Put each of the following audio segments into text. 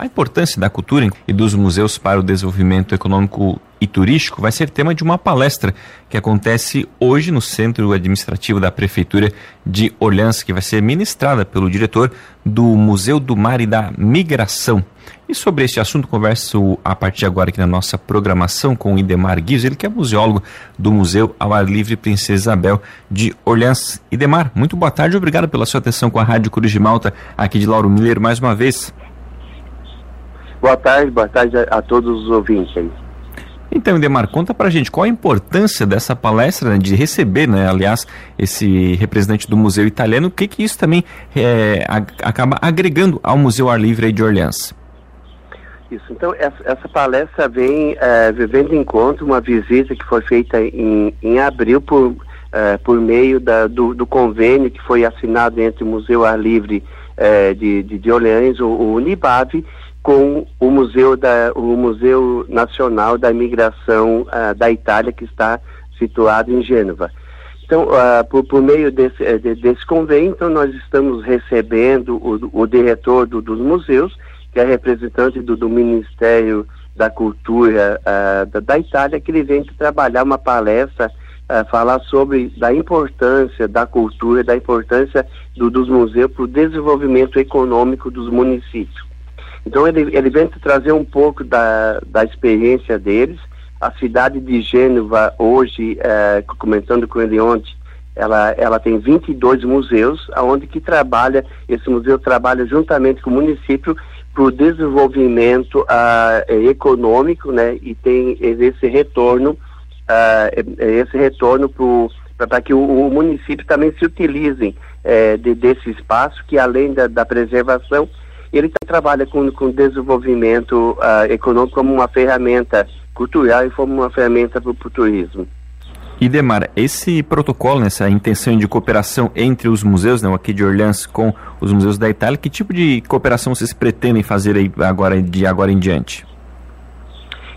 A importância da cultura e dos museus para o desenvolvimento econômico e turístico vai ser tema de uma palestra que acontece hoje no Centro Administrativo da Prefeitura de Orleans, que vai ser ministrada pelo diretor do Museu do Mar e da Migração. E sobre este assunto, converso a partir de agora aqui na nossa programação com o Idemar Guiz, ele que é museólogo do Museu ao Ar Livre Princesa Isabel de Orleans. Idemar, muito boa tarde, obrigado pela sua atenção com a Rádio Cruz de Malta, aqui de Lauro Miller, mais uma vez. Boa tarde, boa tarde a, a todos os ouvintes aí. Então, Demar, conta pra gente qual a importância dessa palestra, né, de receber, né, aliás, esse representante do Museu Italiano, o que que isso também é, acaba agregando ao Museu Ar Livre de Orleans? Isso, então essa, essa palestra vem, é, vem de encontro uma visita que foi feita em, em abril por, é, por meio da, do, do, convênio que foi assinado entre o Museu Ar Livre é, de, de, de Orleans, o, o Unibave, com o Museu, da, o Museu Nacional da Imigração uh, da Itália, que está situado em Gênova. Então, uh, por, por, meio desse, eh, de, desse convênio, então, nós estamos recebendo o, o diretor do, dos museus, que é representante do, do Ministério da Cultura uh, da, da, Itália, que ele vem trabalhar uma palestra, falar sobre da importância da cultura, da importância do, dos museus para o desenvolvimento econômico dos municípios. Então ele, ele vem trazer um pouco da, da experiência deles. A cidade de Gênova hoje, é, comentando com ele ontem, ela, ela tem 22 museus, aonde que trabalha, esse museu trabalha juntamente com o município para o desenvolvimento uh, econômico, né, e tem esse retorno, uh, esse retorno para que o, o, município também se utilize uh, de, desse espaço, que além da, da preservação, ele trabalha com, com desenvolvimento uh, econômico como uma ferramenta cultural e como uma ferramenta para o turismo. Idemar, esse protocolo, essa intenção de cooperação entre os museus, né, aqui de Orleans com os museus da Itália, que tipo de cooperação vocês pretendem fazer aí agora, de agora em diante?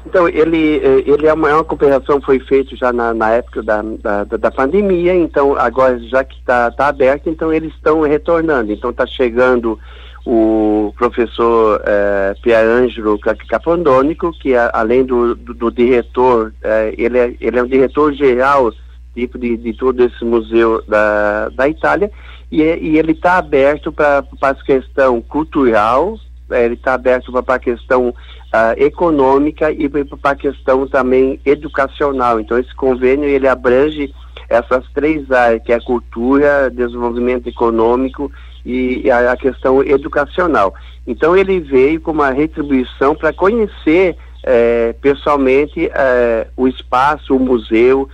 Então, ele, eh, ele é uma, é uma cooperação foi feita já na, na época da, da, da, pandemia, então agora já que está tá aberto, então eles estão retornando, então está chegando o professor é, Pierangelo Capandônico, que é, além do, do, do diretor, é, ele, é, ele é um diretor geral tipo de, de todo esse museu da, da Itália, e, e ele está aberto para a questão cultural, é, ele está aberto para a questão uh, econômica e para a questão também educacional. Então esse convênio ele abrange essas três áreas, que é cultura, desenvolvimento econômico e a, questão educacional. Então ele veio com uma retribuição para conhecer é, pessoalmente é, o espaço, o museu,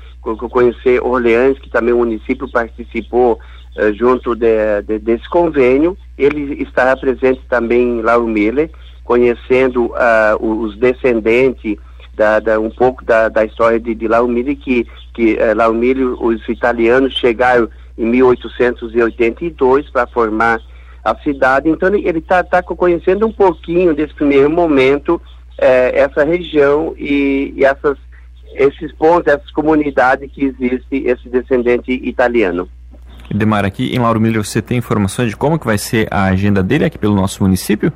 conhecer Orleans, que também o município participou é, junto de, de, desse convênio. Ele estará presente também em Lauro Miller, conhecendo uh, os descendentes da, da, um pouco da, da história de, de Laumille, que, que uh, Laumille, os italianos chegaram em 1882 para formar a cidade. Então ele está tá conhecendo um pouquinho desse primeiro momento é, essa região e, e, essas, esses pontos, essas comunidades que existe esse descendente italiano. Demar, aqui em Lauro Miller você tem informações de como que vai ser a agenda dele aqui pelo nosso município?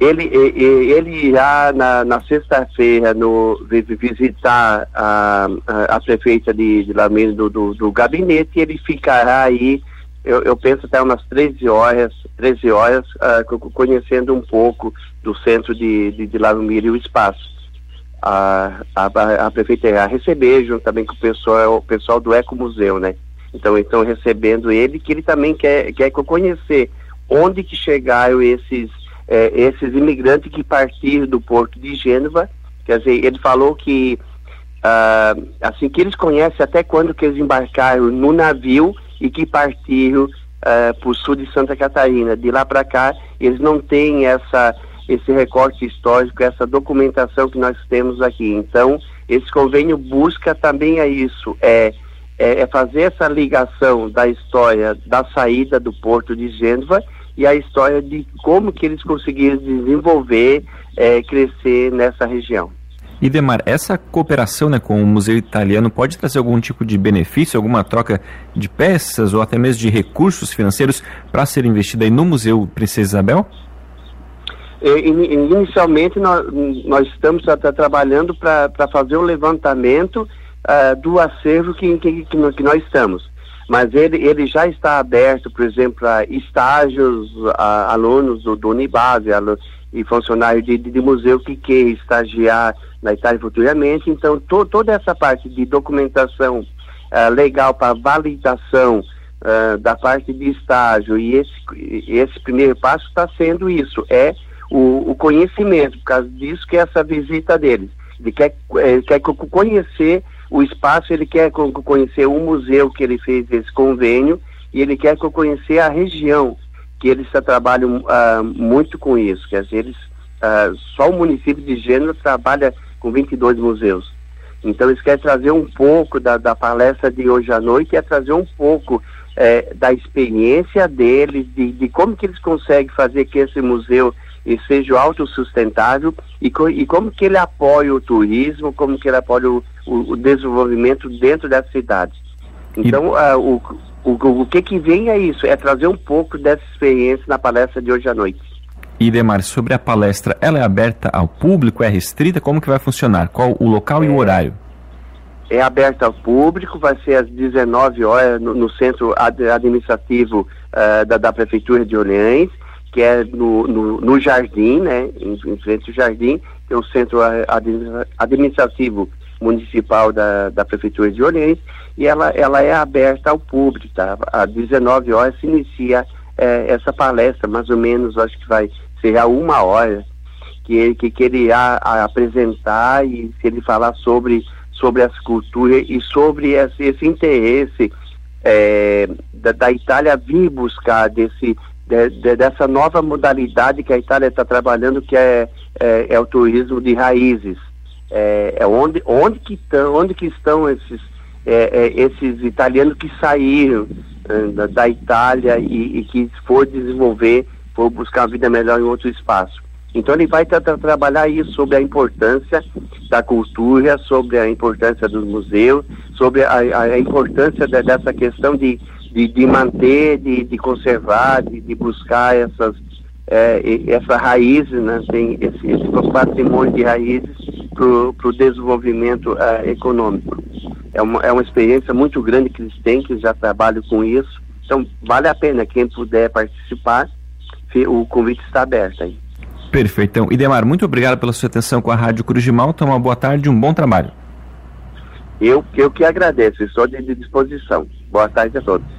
Ele, ele irá na, na sexta-feira visitar a, a, prefeita de, de Lamento do, do, do, gabinete e ele ficará aí, eu, eu, penso até umas 13 horas, 13 horas, uh, conhecendo um pouco do centro de, de, de Lamento e o espaço. A, a, a prefeita irá receber, junto também com o pessoal, o pessoal do Ecomuseu, né? Então, estão recebendo ele, que ele também quer, quer conhecer onde que chegaram esses é, esses imigrantes que partiram do porto de Gênova, quer dizer, ele falou que uh, assim que eles conhecem até quando que eles embarcaram no navio e que partiram uh, para o sul de Santa Catarina. De lá para cá, eles não têm essa esse recorte histórico, essa documentação que nós temos aqui. Então, esse convênio busca também é isso, é, é, é fazer essa ligação da história da saída do porto de Gênova e a história de como que eles conseguiram desenvolver, é, crescer nessa região. E Demar, essa cooperação né, com o Museu Italiano pode trazer algum tipo de benefício, alguma troca de peças ou até mesmo de recursos financeiros para ser investido aí no Museu Princesa Isabel? inicialmente nós, nós estamos até trabalhando para fazer o levantamento uh, do acervo que, que, que, nós estamos. Mas ele, ele já está aberto, por exemplo, a estágios, a alunos do, do Unibase e funcionários de, de, de, museu que querem estagiar na Itália futuramente. Então, to, toda essa parte de documentação uh, legal para validação uh, da parte de estágio e esse, esse primeiro passo está sendo isso, é o, o, conhecimento, por causa disso que é essa visita deles. Ele quer, ele quer conhecer o espaço, ele quer conhecer o museu que ele fez esse convênio e ele quer conhecer a região que eles trabalham uh, muito com isso. Quer dizer, eles, uh, só o município de Gênero trabalha com 22 museus. Então eles querem trazer um pouco da, da palestra de hoje à noite, é trazer um pouco é, da experiência deles, de, de, como que eles conseguem fazer que esse museu seja autossustentável e, co, e como que ele apoia o turismo, como que ele apoia o, o, o desenvolvimento dentro das cidades. Então, e... uh, o, o, o que que vem é isso, é trazer um pouco dessa experiência na palestra de hoje à noite. E Demar, sobre a palestra, ela é aberta ao público, é restrita? Como que vai funcionar? Qual o local é... e o é. horário? é aberta ao público, vai ser às 19 horas no, no centro ad, administrativo uh, da, da, Prefeitura de Orleans, que é no, no, no Jardim, né, em, em, frente ao Jardim, tem o centro administrativo municipal da, da Prefeitura de Orleans, e ela, ela é aberta ao público, tá? Às 19 horas se inicia é, essa palestra, mais ou menos, acho que vai ser a uma hora, que, que, que ele a, a apresentar e se ele falar sobre sobre as culturas e sobre esse, esse interesse é, da, da, Itália vir buscar desse, de, de, dessa nova modalidade que a Itália está trabalhando, que é, é, é, o turismo de raízes. É, é onde, onde, que tão, onde que estão esses, é, é, esses italianos que saíram da, da, Itália e, e que for desenvolver, for buscar uma vida melhor em outro espaço. Então ele vai tra trabalhar isso sobre a importância da cultura, sobre a importância dos museus, sobre a, a importância de, dessa questão de, de, de manter, de, de conservar, de, buscar essas é, essa raiz, né, tem esse, esse patrimônio de raízes para o desenvolvimento é, econômico. É uma, é uma experiência muito grande que eles têm, que já trabalham com isso. Então vale a pena quem puder participar, o convite está aberto aí. Perfeitão. Idemar, muito obrigado pela sua atenção com a Rádio Cruz de Malta. Uma boa tarde e um bom trabalho. Eu, eu que agradeço, estou de disposição. Boa tarde a todos.